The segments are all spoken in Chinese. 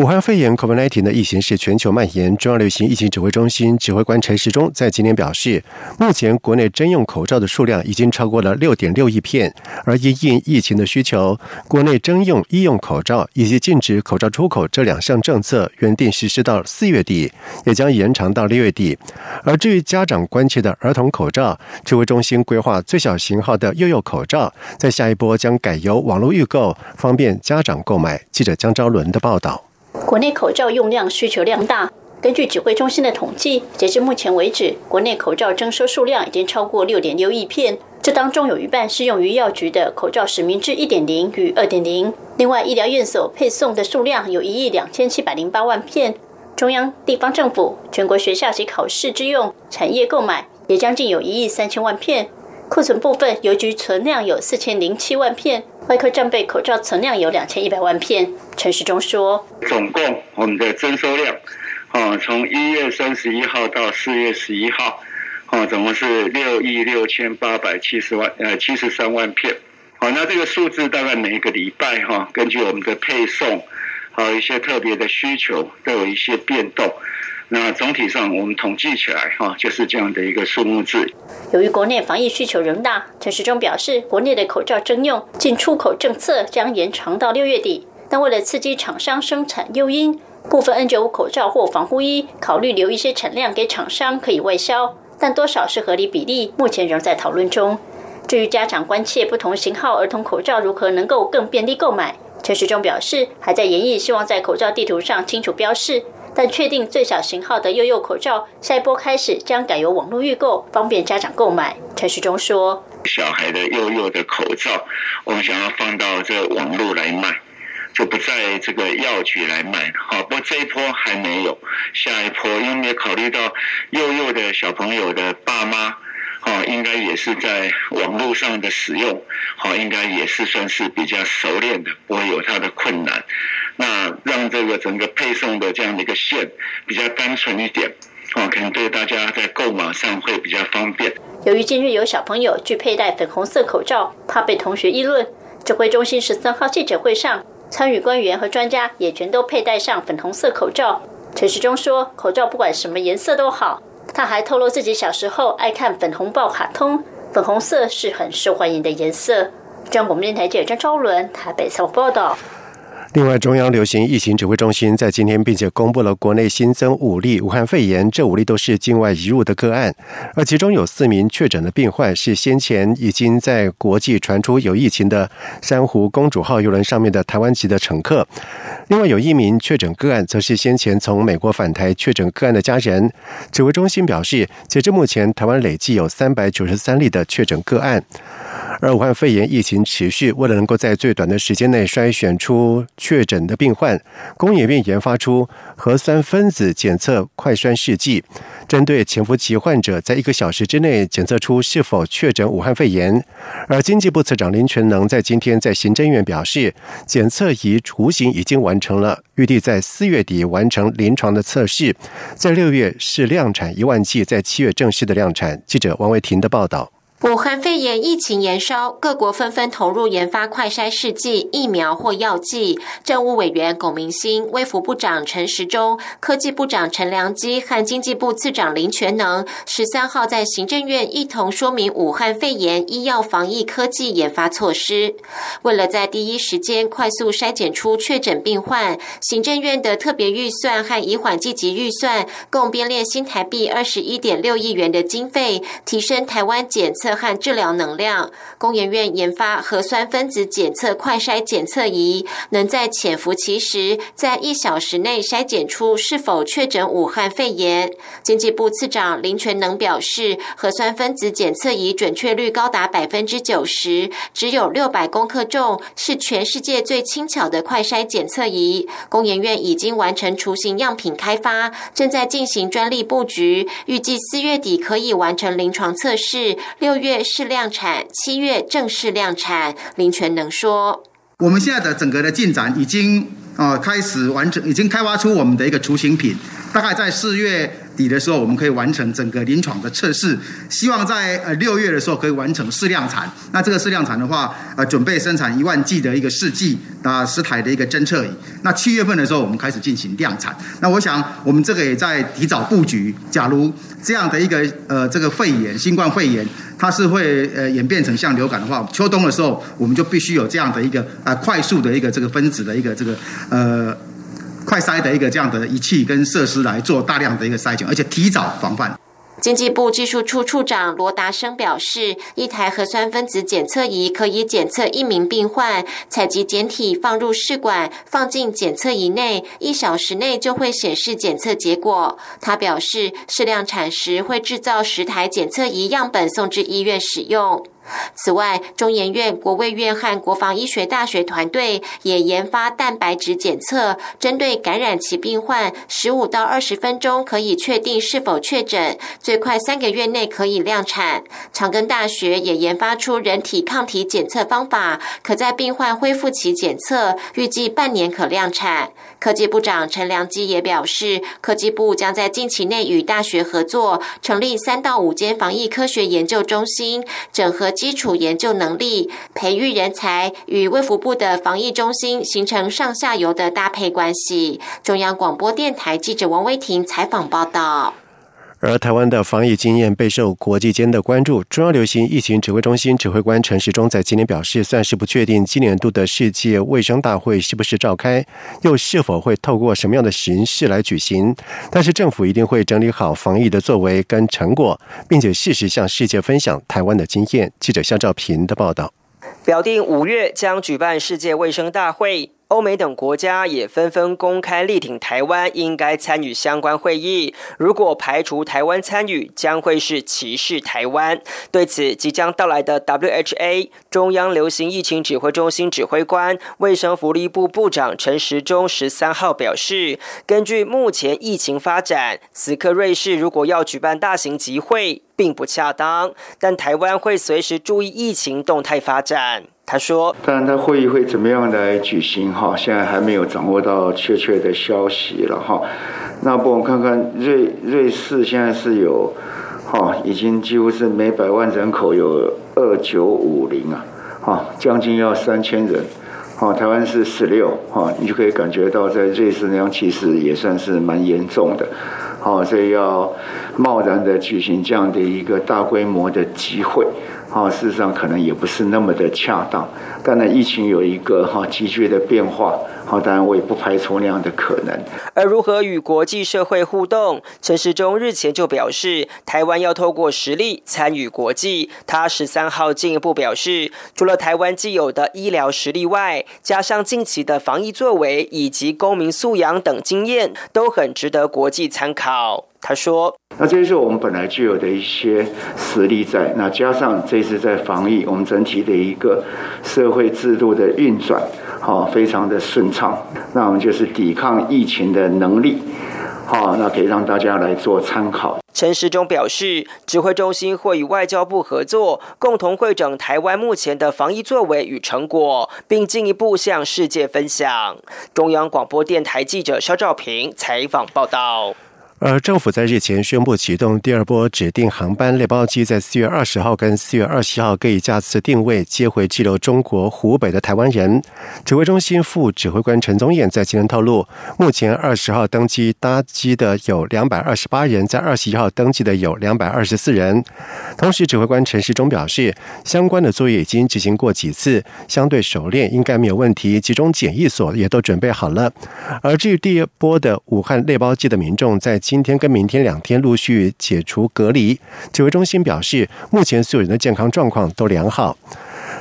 武汉肺炎 （COVID-19） 的疫情是全球蔓延。中央流行疫情指挥中心指挥官陈时中在今天表示，目前国内征用口罩的数量已经超过了六点六亿片，而因应疫情的需求，国内征用医用口罩以及禁止口罩出口这两项政策原定实施到四月底，也将延长到六月底。而至于家长关切的儿童口罩，指挥中心规划最小型号的幼幼口罩，在下一波将改由网络预购，方便家长购买。记者江昭伦的报道。国内口罩用量需求量大。根据指挥中心的统计，截至目前为止，国内口罩征收数量已经超过六点六亿片。这当中有一半是用于药局的口罩实名制一点零与二点零。另外，医疗院所配送的数量有一亿两千七百零八万片。中央、地方政府、全国学校及考试之用、产业购买也将近有一亿三千万片。库存部分，邮局存量有四千零七万片。外科战备口罩存量有两千一百万片。陈时中说：“总共我们的征收量，啊，从一月三十一号到四月十一号，啊，总共是六亿六千八百七十万，呃，七十三万片。好，那这个数字大概每一个礼拜，哈，根据我们的配送，还有一些特别的需求，都有一些变动。”那总体上，我们统计起来哈，就是这样的一个数目字。由于国内防疫需求仍大，陈时中表示，国内的口罩征用进出口政策将延长到六月底。但为了刺激厂商生产诱因，部分 N95 口罩或防护衣考虑留一些产量给厂商可以外销，但多少是合理比例，目前仍在讨论中。至于家长关切不同型号儿童口罩如何能够更便利购买，陈时中表示，还在研议，希望在口罩地图上清楚标示。但确定最小型号的幼幼口罩，下一波开始将改由网络预购，方便家长购买。陈时中说：“小孩的幼幼的口罩，我们想要放到这网络来卖，就不在这个药局来卖。好，不过这一波还没有，下一波因为考虑到幼幼的小朋友的爸妈。”好，应该也是在网络上的使用，好，应该也是算是比较熟练的，不会有他的困难。那让这个整个配送的这样的一个线比较单纯一点，哦，可能对大家在购买上会比较方便。由于近日有小朋友拒佩戴粉红色口罩，怕被同学议论，指挥中心十三号记者会上，参与官员和专家也全都佩戴上粉红色口罩。陈时中说，口罩不管什么颜色都好。他还透露自己小时候爱看粉红豹卡通，粉红色是很受欢迎的颜色。中央广播电台记者张昭伦台北采访报道。另外，中央流行疫情指挥中心在今天并且公布了国内新增五例武汉肺炎，这五例都是境外移入的个案，而其中有四名确诊的病患是先前已经在国际传出有疫情的珊瑚公主号邮轮上面的台湾籍的乘客。另外有一名确诊个案，则是先前从美国返台确诊个案的家人。指挥中心表示，截至目前，台湾累计有三百九十三例的确诊个案。而武汉肺炎疫情持续，为了能够在最短的时间内筛选出确诊的病患，工研院研发出核酸分子检测快筛试剂，针对潜伏期患者，在一个小时之内检测出是否确诊武汉肺炎。而经济部次长林全能在今天在行政院表示，检测仪雏形已经完成了，预计在四月底完成临床的测试，在六月是量产一万剂，在七月正式的量产。记者王维婷的报道。武汉肺炎疫情延烧，各国纷纷投入研发快筛试剂、疫苗或药剂。政务委员龚明鑫、卫福部长陈时中、科技部长陈良基和经济部次长林全能十三号在行政院一同说明武汉肺炎医药防疫科技研发措施。为了在第一时间快速筛检出确诊病患，行政院的特别预算和以缓积极预算共编列新台币二十一点六亿元的经费，提升台湾检测。和治疗能量，工研院研发核酸分子检测快筛检测仪，能在潜伏期时，在一小时内筛检出是否确诊武汉肺炎。经济部次长林全能表示，核酸分子检测仪准确率高达百分之九十，只有六百公克重，是全世界最轻巧的快筛检测仪。工研院已经完成雏形样品开发，正在进行专利布局，预计四月底可以完成临床测试，六。月试量产，七月正式量产。林泉能说：“我们现在的整个的进展已经啊开始完成，已经开发出我们的一个雏形品，大概在四月。”底的时候，我们可以完成整个临床的测试，希望在呃六月的时候可以完成试量产。那这个试量产的话，呃，准备生产一万剂的一个试剂啊，十台的一个侦测仪。那七月份的时候，我们开始进行量产。那我想，我们这个也在提早布局。假如这样的一个呃这个肺炎，新冠肺炎，它是会呃演变成像流感的话，秋冬的时候，我们就必须有这样的一个呃快速的一个这个分子的一个这个呃。筛的一个这样的仪器跟设施来做大量的一个筛检，而且提早防范。经济部技术处处长罗达生表示，一台核酸分子检测仪可以检测一名病患，采集检体放入试管，放进检测仪内，一小时内就会显示检测结果。他表示，适量产时会制造十台检测仪样本送至医院使用。此外，中研院、国卫院和国防医学大学团队也研发蛋白质检测，针对感染期病患，十五到二十分钟可以确定是否确诊，最快三个月内可以量产。长庚大学也研发出人体抗体检测方法，可在病患恢复期检测，预计半年可量产。科技部长陈良基也表示，科技部将在近期内与大学合作，成立三到五间防疫科学研究中心，整合。基础研究能力，培育人才，与卫福部的防疫中心形成上下游的搭配关系。中央广播电台记者王威婷采访报道。而台湾的防疫经验备受国际间的关注。中央流行疫情指挥中心指挥官陈时中在今年表示，算是不确定今年度的世界卫生大会是不是召开，又是否会透过什么样的形式来举行。但是政府一定会整理好防疫的作为跟成果，并且适时向世界分享台湾的经验。记者肖兆平的报道。表定五月将举办世界卫生大会。欧美等国家也纷纷公开力挺台湾，应该参与相关会议。如果排除台湾参与，将会是歧视台湾。对此，即将到来的 WHA 中央流行疫情指挥中心指挥官、卫生福利部部长陈时中十三号表示，根据目前疫情发展，此刻瑞士如果要举办大型集会，并不恰当。但台湾会随时注意疫情动态发展。他说：“当然，他会议会怎么样来举行？哈，现在还没有掌握到确切的消息了。哈，那不，我们看看瑞瑞士现在是有，哈，已经几乎是每百万人口有二九五零啊，哈，将近要三千人。哈，台湾是十六，哈，你就可以感觉到在瑞士那样其实也算是蛮严重的。好，所以要贸然的举行这样的一个大规模的集会。”好，事实上可能也不是那么的恰当。当然，疫情有一个哈急剧的变化，好，当然我也不排除那样的可能。而如何与国际社会互动，陈时中日前就表示，台湾要透过实力参与国际。他十三号进一步表示，除了台湾既有的医疗实力外，加上近期的防疫作为以及公民素养等经验，都很值得国际参考。他说：“那这是我们本来具有的一些实力在，那加上这次在防疫，我们整体的一个社会制度的运转，好，非常的顺畅。那我们就是抵抗疫情的能力，好，那可以让大家来做参考。”陈时中表示，指挥中心会与外交部合作，共同会整台湾目前的防疫作为与成果，并进一步向世界分享。中央广播电台记者肖兆平采访报道。而政府在日前宣布启动第二波指定航班列包机，在四月二十号跟四月二十号各以架次定位接回滞留中国湖北的台湾人。指挥中心副指挥官陈宗彦在今天透露，目前二十号登机搭机的有两百二十八人，在二十一号登机的有两百二十四人。同时，指挥官陈时中表示，相关的作业已经执行过几次，相对熟练，应该没有问题。集中检疫所也都准备好了。而至于第二波的武汉列包机的民众，在今天跟明天两天陆续解除隔离，指挥中心表示，目前所有人的健康状况都良好。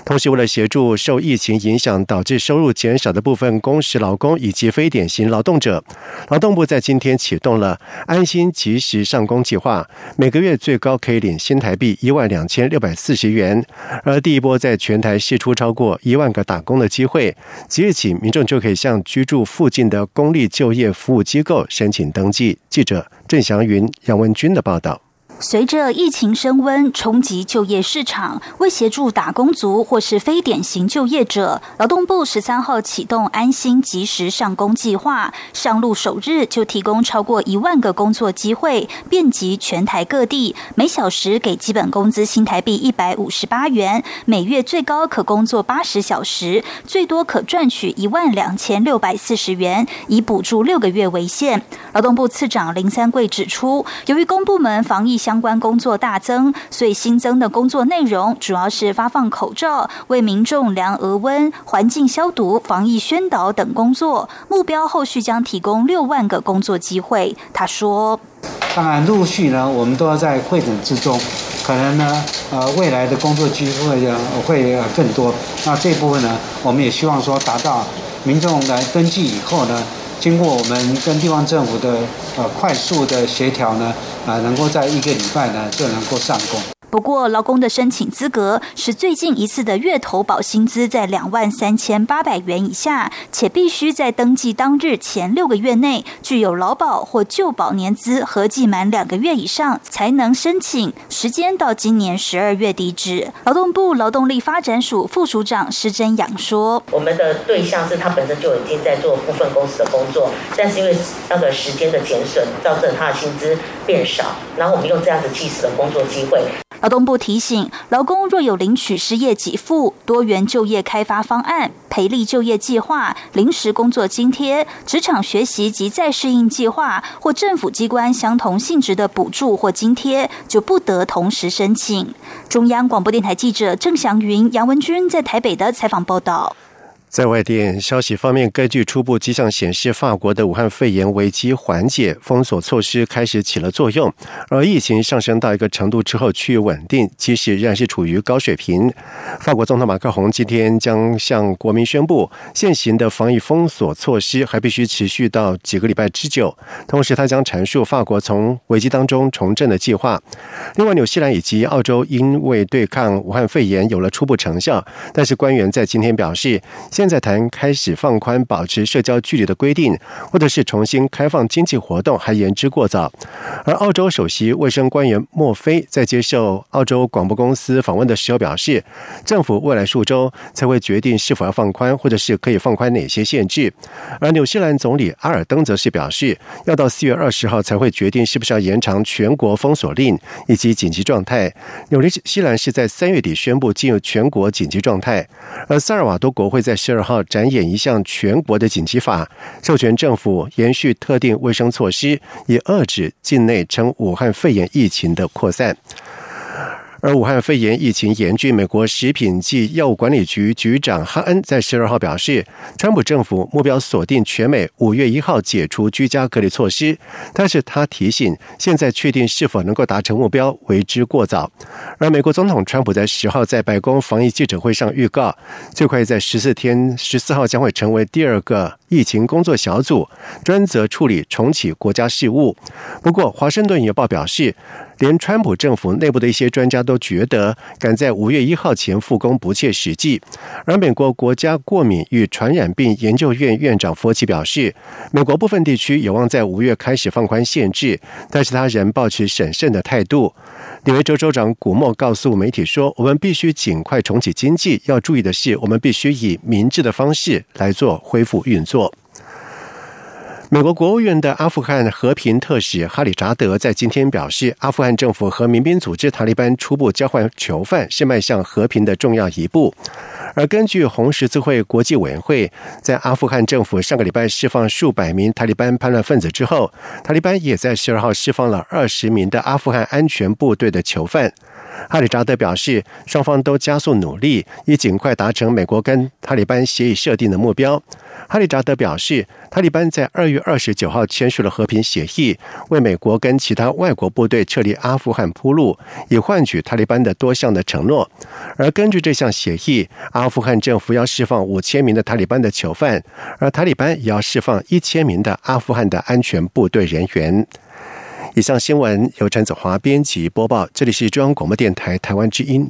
同时，为了协助受疫情影响导致收入减少的部分工时劳工以及非典型劳动者，劳动部在今天启动了安心及时上工计划，每个月最高可以领新台币一万两千六百四十元。而第一波在全台试出超过一万个打工的机会，即日起民众就可以向居住附近的公立就业服务机构申请登记。记者郑祥云、杨文军的报道。随着疫情升温，冲击就业市场，为协助打工族或是非典型就业者，劳动部十三号启动安心及时上工计划，上路首日就提供超过一万个工作机会，遍及全台各地，每小时给基本工资新台币一百五十八元，每月最高可工作八十小时，最多可赚取一万两千六百四十元，以补助六个月为限。劳动部次长林三桂指出，由于公部门防疫相关工作大增，所以新增的工作内容主要是发放口罩、为民众量额温、环境消毒、防疫宣导等工作。目标后续将提供六万个工作机会。他说：“当然，陆续呢，我们都要在会诊之中，可能呢，呃，未来的工作机会呢会更多。那这部分呢，我们也希望说达到民众来登记以后呢。”经过我们跟地方政府的呃快速的协调呢，啊，能够在一个礼拜呢就能够上工。不过，劳工的申请资格是最近一次的月投保薪资在两万三千八百元以下，且必须在登记当日前六个月内具有劳保或旧保年资合计满两个月以上，才能申请。时间到今年十二月底止。劳动部劳动力发展署副署长施真阳说：“我们的对象是他本身就已经在做部分公司的工作，但是因为那个时间的减损，造成他的薪资变少，然后我们用这样子计时的工作机会。”劳动部提醒，劳工若有领取失业给付、多元就业开发方案、培力就业计划、临时工作津贴、职场学习及再适应计划或政府机关相同性质的补助或津贴，就不得同时申请。中央广播电台记者郑祥云、杨文君在台北的采访报道。在外电消息方面，根据初步迹象显示，法国的武汉肺炎危机缓解，封锁措施开始起了作用。而疫情上升到一个程度之后趋于稳定，即使仍然是处于高水平。法国总统马克龙今天将向国民宣布，现行的防疫封锁措施还必须持续到几个礼拜之久。同时，他将阐述法国从危机当中重振的计划。另外，纽西兰以及澳洲因为对抗武汉肺炎有了初步成效，但是官员在今天表示。现在谈开始放宽保持社交距离的规定，或者是重新开放经济活动，还言之过早。而澳洲首席卫生官员莫菲在接受澳洲广播公司访问的时候表示，政府未来数周才会决定是否要放宽，或者是可以放宽哪些限制。而纽西兰总理阿尔登则是表示，要到四月二十号才会决定是不是要延长全国封锁令以及紧急状态。纽西兰是在三月底宣布进入全国紧急状态，而萨尔瓦多国会在。十二号展演一项全国的紧急法，授权政府延续特定卫生措施，以遏制境内称武汉肺炎疫情的扩散。而武汉肺炎疫情严峻，美国食品及药物管理局局长哈恩在十二号表示，川普政府目标锁定全美五月一号解除居家隔离措施，但是他提醒，现在确定是否能够达成目标为之过早。而美国总统川普在十号在白宫防疫记者会上预告，最快在十四天十四号将会成为第二个疫情工作小组，专责处理重启国家事务。不过，华盛顿邮报表示。连川普政府内部的一些专家都觉得，赶在五月一号前复工不切实际。而美国国家过敏与传染病研究院院长佛奇表示，美国部分地区有望在五月开始放宽限制，但是他仍保持审慎的态度。纽约州州长古默告诉媒体说：“我们必须尽快重启经济，要注意的是，我们必须以明智的方式来做恢复运作。”美国国务院的阿富汗和平特使哈里扎德在今天表示，阿富汗政府和民兵组织塔利班初步交换囚犯是迈向和平的重要一步。而根据红十字会国际委员会，在阿富汗政府上个礼拜释放数百名塔利班叛乱分子之后，塔利班也在十二号释放了二十名的阿富汗安全部队的囚犯。哈里扎德表示，双方都加速努力，以尽快达成美国跟塔利班协议设定的目标。哈里扎德表示，塔利班在二月二十九号签署了和平协议，为美国跟其他外国部队撤离阿富汗铺路，以换取塔利班的多项的承诺。而根据这项协议，阿富汗政府要释放五千名的塔利班的囚犯，而塔利班也要释放一千名的阿富汗的安全部队人员。以上新闻由陈子华编辑播报，这里是中央广播电台台湾之音。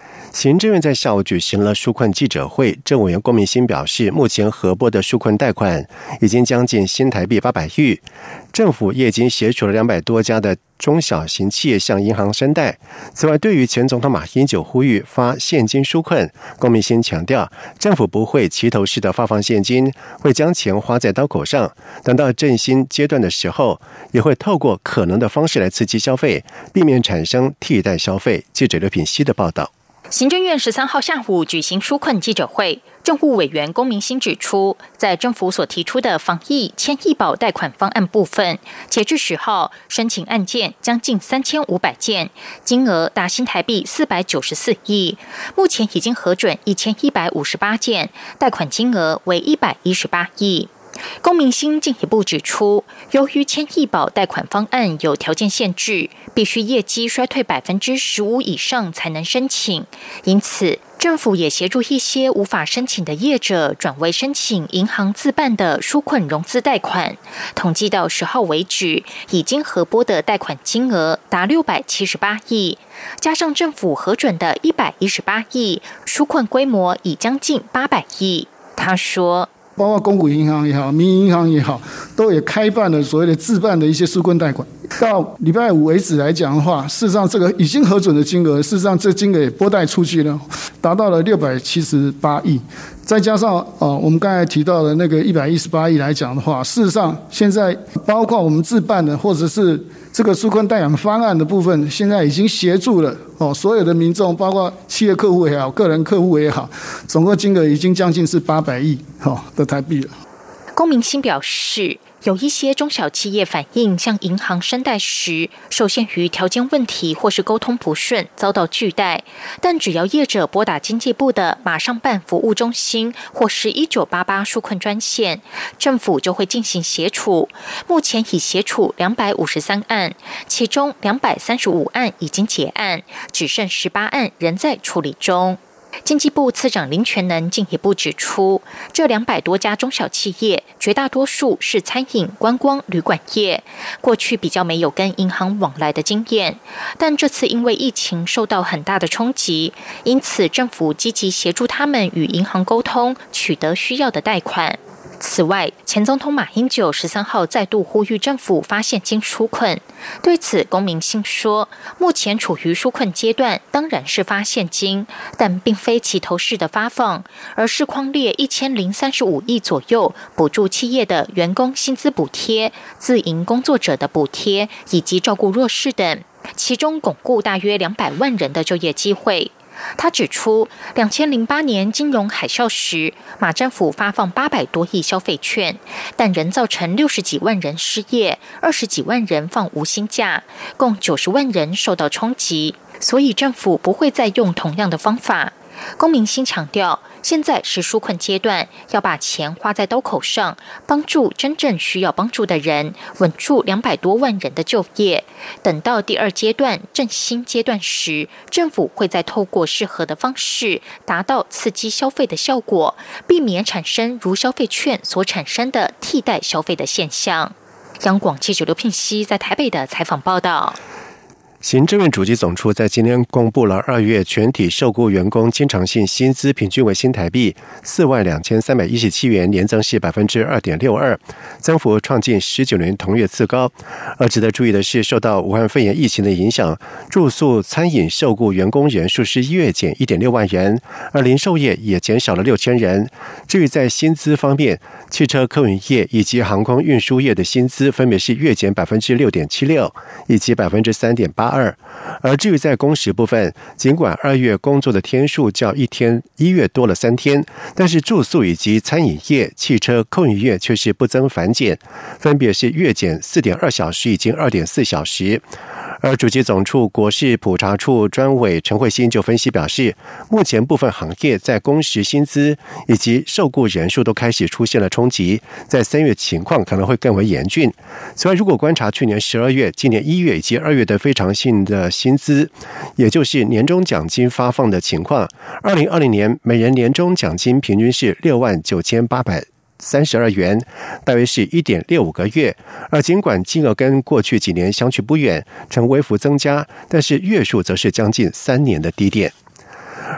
行政院在下午举行了纾困记者会，政委员郭明新表示，目前核拨的纾困贷款已经将近新台币八百亿，政府也已经协助了两百多家的中小型企业向银行申贷。此外，对于前总统马英九呼吁发现金纾困，郭明新强调，政府不会齐头式的发放现金，会将钱花在刀口上。等到振兴阶段的时候，也会透过可能的方式来刺激消费，避免产生替代消费。记者刘品希的报道。行政院十三号下午举行纾困记者会，政务委员龚明鑫指出，在政府所提出的防疫千亿保贷款方案部分，截至十号申请案件将近三千五百件，金额达新台币四百九十四亿，目前已经核准一千一百五十八件，贷款金额为一百一十八亿。龚明鑫进一步指出，由于千亿保贷款方案有条件限制，必须业绩衰退百分之十五以上才能申请，因此政府也协助一些无法申请的业者转为申请银行自办的纾困融资贷款。统计到十号为止，已经核拨的贷款金额达六百七十八亿，加上政府核准的一百一十八亿，纾困规模已将近八百亿。他说。包括公股银行也好，民营银行也好，都也开办了所谓的自办的一些纾困贷款。到礼拜五为止来讲的话，事实上这个已经核准的金额，事实上这金额也拨贷出去了，达到了六百七十八亿。再加上啊，我们刚才提到的那个一百一十八亿来讲的话，事实上现在包括我们自办的或者是。这个纾困贷款方案的部分，现在已经协助了哦，所有的民众，包括企业客户也好，个人客户也好，总共金额已经将近是八百亿哈的台币了。公明星表示。有一些中小企业反映，向银行申贷时受限于条件问题或是沟通不顺，遭到拒贷。但只要业者拨打经济部的马上办服务中心或是一九八八纾困专线，政府就会进行协处。目前已协处两百五十三案，其中两百三十五案已经结案，只剩十八案仍在处理中。经济部次长林全能进一步指出，这两百多家中小企业，绝大多数是餐饮、观光、旅馆业，过去比较没有跟银行往来的经验，但这次因为疫情受到很大的冲击，因此政府积极协助他们与银行沟通，取得需要的贷款。此外，前总统马英九十三号再度呼吁政府发现金纾困。对此，龚明鑫说：“目前处于纾困阶段，当然是发现金，但并非齐头式的发放，而是框列一千零三十五亿左右，补助企业的员工薪资补贴、自营工作者的补贴以及照顾弱势等，其中巩固大约两百万人的就业机会。”他指出，两千零八年金融海啸时，马政府发放八百多亿消费券，但仍造成六十几万人失业，二十几万人放无薪假，共九十万人受到冲击。所以政府不会再用同样的方法。公明星强调。现在是纾困阶段，要把钱花在刀口上，帮助真正需要帮助的人，稳住两百多万人的就业。等到第二阶段振兴阶段时，政府会再透过适合的方式，达到刺激消费的效果，避免产生如消费券所产生的替代消费的现象。央广记者刘聘熙在台北的采访报道。行政院主机总处在今天公布了二月全体受雇员工经常性薪资平均为新台币四万两千三百一十七元，年增是百分之二点六二，增幅创近十九年同月次高。而值得注意的是，受到武汉肺炎疫情的影响，住宿餐饮受雇员工人数是月减一点六万人，而零售业也减少了六千人。至于在薪资方面，汽车客运业以及航空运输业的薪资分别是月减百分之六点七六以及百分之三点八。二，而至于在工时部分，尽管二月工作的天数较一天一月多了三天，但是住宿以及餐饮业、汽车空运业却是不增反减，分别是月减四点二小时以及二点四小时。而主机总处国事普查处专委陈慧欣就分析表示，目前部分行业在工时薪资以及受雇人数都开始出现了冲击，在三月情况可能会更为严峻。此外，如果观察去年十二月、今年一月以及二月的非常性的薪资，也就是年终奖金发放的情况，二零二零年每人年终奖金平均是六万九千八百。三十二元，大约是一点六五个月。而尽管金额跟过去几年相去不远，呈微幅增加，但是月数则是将近三年的低点。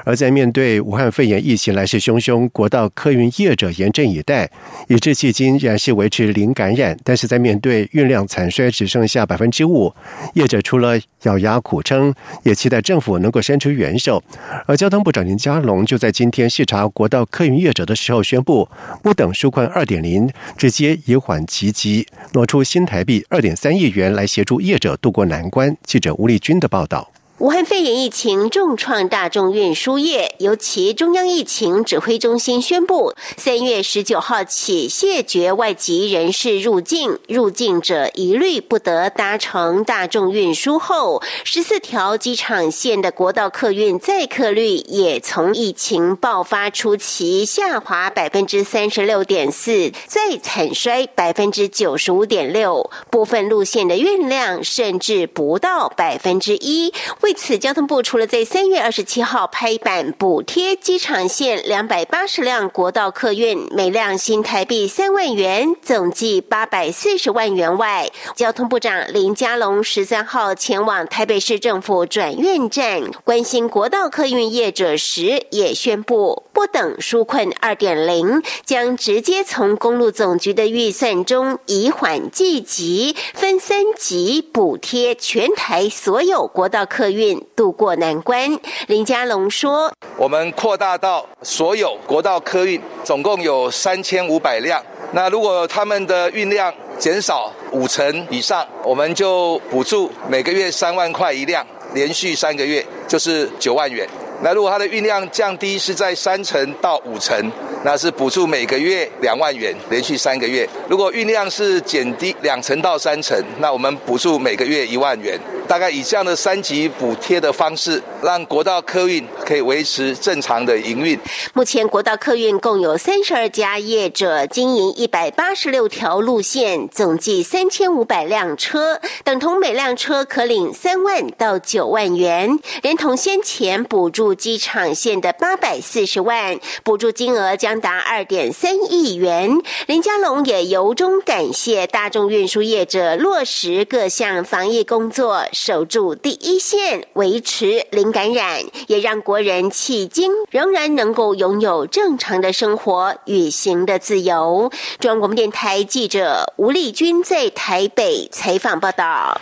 而在面对武汉肺炎疫情来势汹汹，国道客运业者严阵以待，以致迄今仍然是维持零感染。但是在面对运量惨衰，只剩下百分之五，业者除了咬牙苦撑，也期待政府能够伸出援手。而交通部长林佳龙就在今天视察国道客运业者的时候宣布，不等纾困二点零，直接以缓急急挪出新台币二点三亿元来协助业者渡过难关。记者吴丽君的报道。武汉肺炎疫情重创大众运输业，由其中央疫情指挥中心宣布，三月十九号起谢绝外籍人士入境，入境者一律不得搭乘大众运输。后，十四条机场线的国道客运载客率也从疫情爆发初期下滑百分之三十六点四，再惨衰百分之九十五点六，部分路线的运量甚至不到百分之一。为此，交通部除了在三月二十七号拍板补贴机场线两百八十辆国道客运，每辆新台币三万元，总计八百四十万元外，交通部长林佳龙十三号前往台北市政府转运站关心国道客运业者时，也宣布不等纾困二点零，将直接从公路总局的预算中以缓计急，分三级补贴全台所有国道客运。渡过难关，林佳龙说：“我们扩大到所有国道客运，总共有三千五百辆。那如果他们的运量减少五成以上，我们就补助每个月三万块一辆，连续三个月就是九万元。那如果它的运量降低是在三成到五成。”那是补助每个月两万元，连续三个月。如果运量是减低两成到三成，那我们补助每个月一万元。大概以这样的三级补贴的方式，让国道客运可以维持正常的营运。目前国道客运共有三十二家业者经营一百八十六条路线，总计三千五百辆车，等同每辆车可领三万到九万元，连同先前补助机场线的八百四十万，补助金额将。达二点三亿元，林佳龙也由衷感谢大众运输业者落实各项防疫工作，守住第一线，维持零感染，也让国人迄今仍然能够拥有正常的生活与行的自由。中央广播电台记者吴丽君在台北采访报道。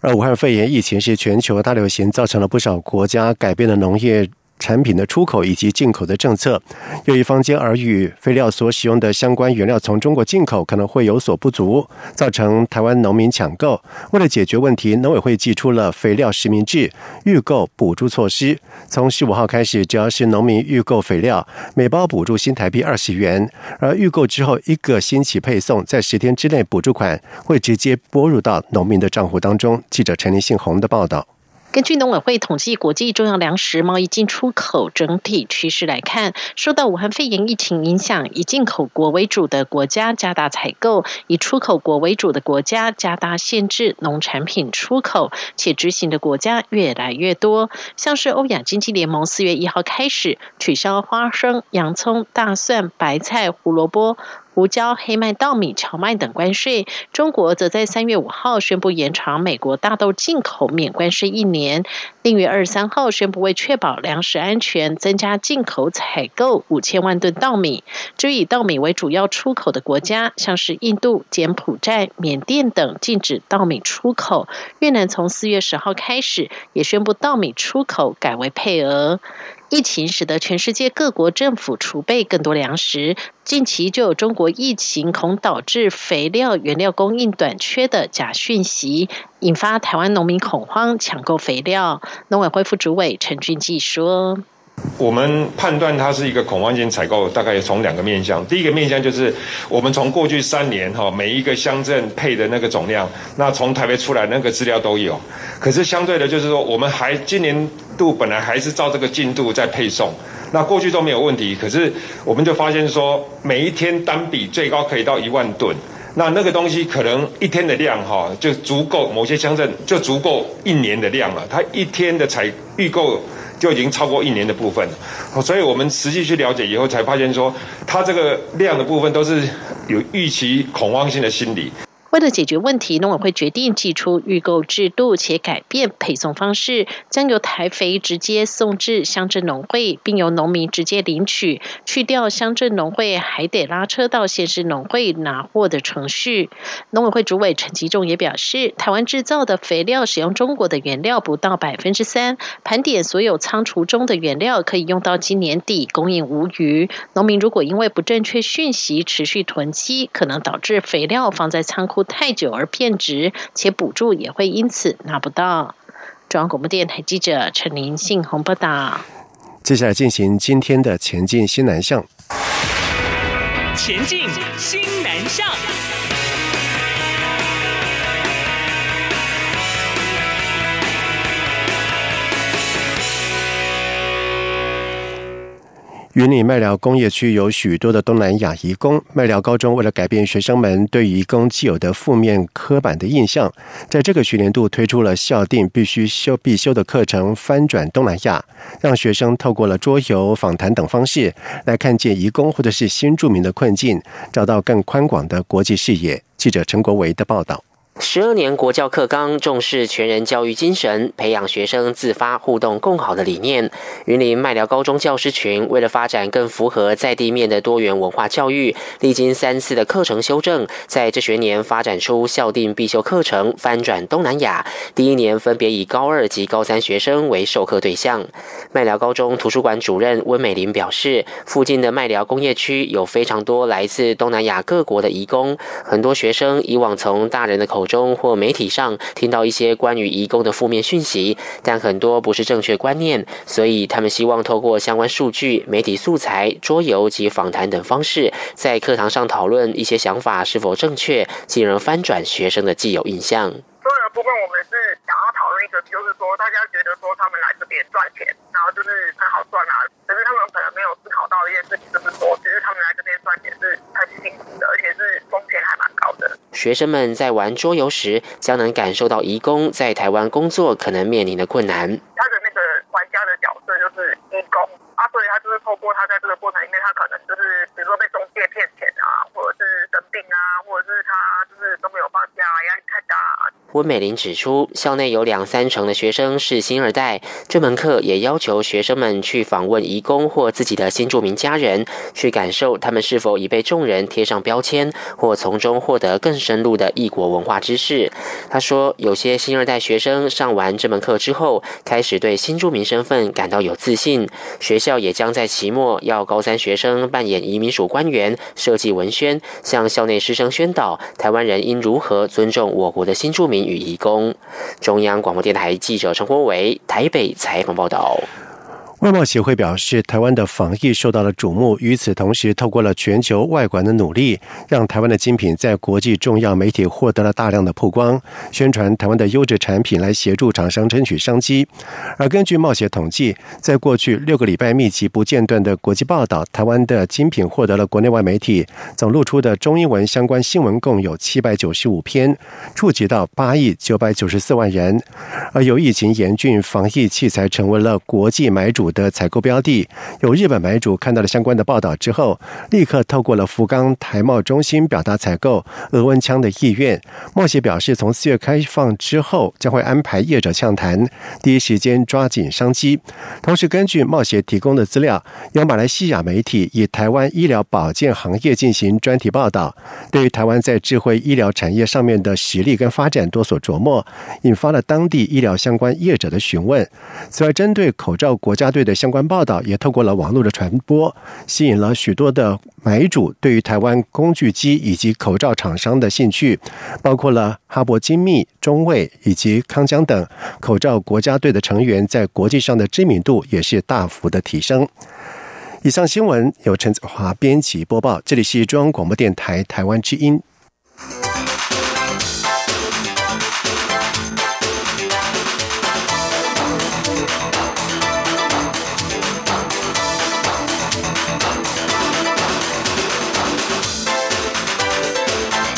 而武汉肺炎疫情是全球大流行，造成了不少国家改变了农业。产品的出口以及进口的政策，由于坊间耳语，肥料所使用的相关原料从中国进口可能会有所不足，造成台湾农民抢购。为了解决问题，农委会寄出了肥料实名制预购补助措施。从十五号开始，只要是农民预购肥料，每包补助新台币二十元，而预购之后一个星期配送，在十天之内补助款会直接拨入到农民的账户当中。记者陈林信宏的报道。根据农委会统计，国际重要粮食贸易进出口整体趋势来看，受到武汉肺炎疫情影响，以进口国为主的国家加大采购，以出口国为主的国家加大限制农产品出口，且执行的国家越来越多。像是欧亚经济联盟四月一号开始取消花生、洋葱、大蒜、白菜、胡萝卜。胡椒、黑麦、稻米、荞麦等关税，中国则在三月五号宣布延长美国大豆进口免关税一年。另月二十三号宣布为确保粮食安全，增加进口采购五千万吨稻米。至于以稻米为主要出口的国家，像是印度、柬埔寨、缅甸等，禁止稻米出口。越南从四月十号开始也宣布稻米出口改为配额。疫情使得全世界各国政府储备更多粮食，近期就有中国疫情恐导致肥料原料供应短缺的假讯息，引发台湾农民恐慌抢购肥料。农委会副主委陈俊记说。我们判断它是一个恐慌性采购，大概从两个面向。第一个面向就是我们从过去三年哈，每一个乡镇配的那个总量，那从台北出来那个资料都有。可是相对的，就是说我们还今年度本来还是照这个进度在配送，那过去都没有问题。可是我们就发现说，每一天单笔最高可以到一万吨。那那个东西可能一天的量哈，就足够某些乡镇就足够一年的量了。它一天的采预购就已经超过一年的部分，所以我们实际去了解以后才发现说，它这个量的部分都是有预期恐慌性的心理。为了解决问题，农委会决定寄出预购制度，且改变配送方式，将由台肥直接送至乡镇农会，并由农民直接领取，去掉乡镇农会还得拉车到县市农会拿货的程序。农委会主委陈吉仲也表示，台湾制造的肥料使用中国的原料不到百分之三，盘点所有仓储中的原料可以用到今年底，供应无余。农民如果因为不正确讯息持续囤积，可能导致肥料放在仓库。太久而变质，且补助也会因此拿不到。中央广播电台记者陈林信宏报道。接下来进行今天的前进新南向。前进新南向。云林麦寮工业区有许多的东南亚移工，麦寮高中为了改变学生们对移工既有的负面刻板的印象，在这个学年度推出了校定必须修必修的课程“翻转东南亚”，让学生透过了桌游、访谈等方式来看见移工或者是新住民的困境，找到更宽广的国际视野。记者陈国维的报道。十二年国教课纲重视全人教育精神，培养学生自发互动共好的理念。云林麦寮高中教师群为了发展更符合在地面的多元文化教育，历经三次的课程修正，在这学年发展出校定必修课程“翻转东南亚”。第一年分别以高二及高三学生为授课对象。麦寮高中图书馆主任温美玲表示，附近的麦寮工业区有非常多来自东南亚各国的移工，很多学生以往从大人的口中或媒体上听到一些关于移工的负面讯息，但很多不是正确观念，所以他们希望透过相关数据、媒体素材、桌游及访谈等方式，在课堂上讨论一些想法是否正确，进而翻转学生的既有印象。所有的部分，我们是想要讨论一个，就是说大家觉得说他们来这边赚钱，然后就是很好赚啊，可是他们可能没有思考到一件事情，就是说其实他们来这边赚钱是很辛苦的，而且是风险还蛮高的。学生们在玩桌游时，将能感受到移工在台湾工作可能面临的困难。他的那个玩家的角色就是义工啊，所以他就是透过他在这个过程里面，他可能就是比如说被中介骗钱啊，或者是生病啊，或者是他就是都没有放假，压力太大。温美玲指出，校内有两三成的学生是新二代，这门课也要求学生们去访问移工或自己的新住民家人，去感受他们是否已被众人贴上标签，或从中获得更深入的异国文化知识。他说，有些新二代学生上完这门课之后，开始对新住民身份感到有自信。学校也将在期末要高三学生扮演移民署官员，设计文宣，向校内师生宣导台湾人应如何尊重我国的新住民。与义工，中央广播电台记者陈国伟台北采访报道。外贸协会表示，台湾的防疫受到了瞩目。与此同时，透过了全球外管的努力，让台湾的精品在国际重要媒体获得了大量的曝光，宣传台湾的优质产品，来协助厂商争取商机。而根据贸协统计，在过去六个礼拜密集不间断的国际报道，台湾的精品获得了国内外媒体总露出的中英文相关新闻共有七百九十五篇，触及到八亿九百九十四万人。而由疫情严峻，防疫器材成为了国际买主。的采购标的，有日本买主看到了相关的报道之后，立刻透过了福冈台贸中心表达采购额温枪的意愿。贸协表示，从四月开放之后，将会安排业者洽谈，第一时间抓紧商机。同时，根据贸协提供的资料，有马来西亚媒体以台湾医疗保健行业进行专题报道，对于台湾在智慧医疗产业上面的实力跟发展多所琢磨，引发了当地医疗相关业者的询问。此外，针对口罩国家队。队的相关报道，也透过了网络的传播，吸引了许多的买主对于台湾工具机以及口罩厂商的兴趣，包括了哈勃精密、中卫以及康江等口罩国家队的成员，在国际上的知名度也是大幅的提升。以上新闻由陈子华编辑播报，这里是中央广播电台台湾之音。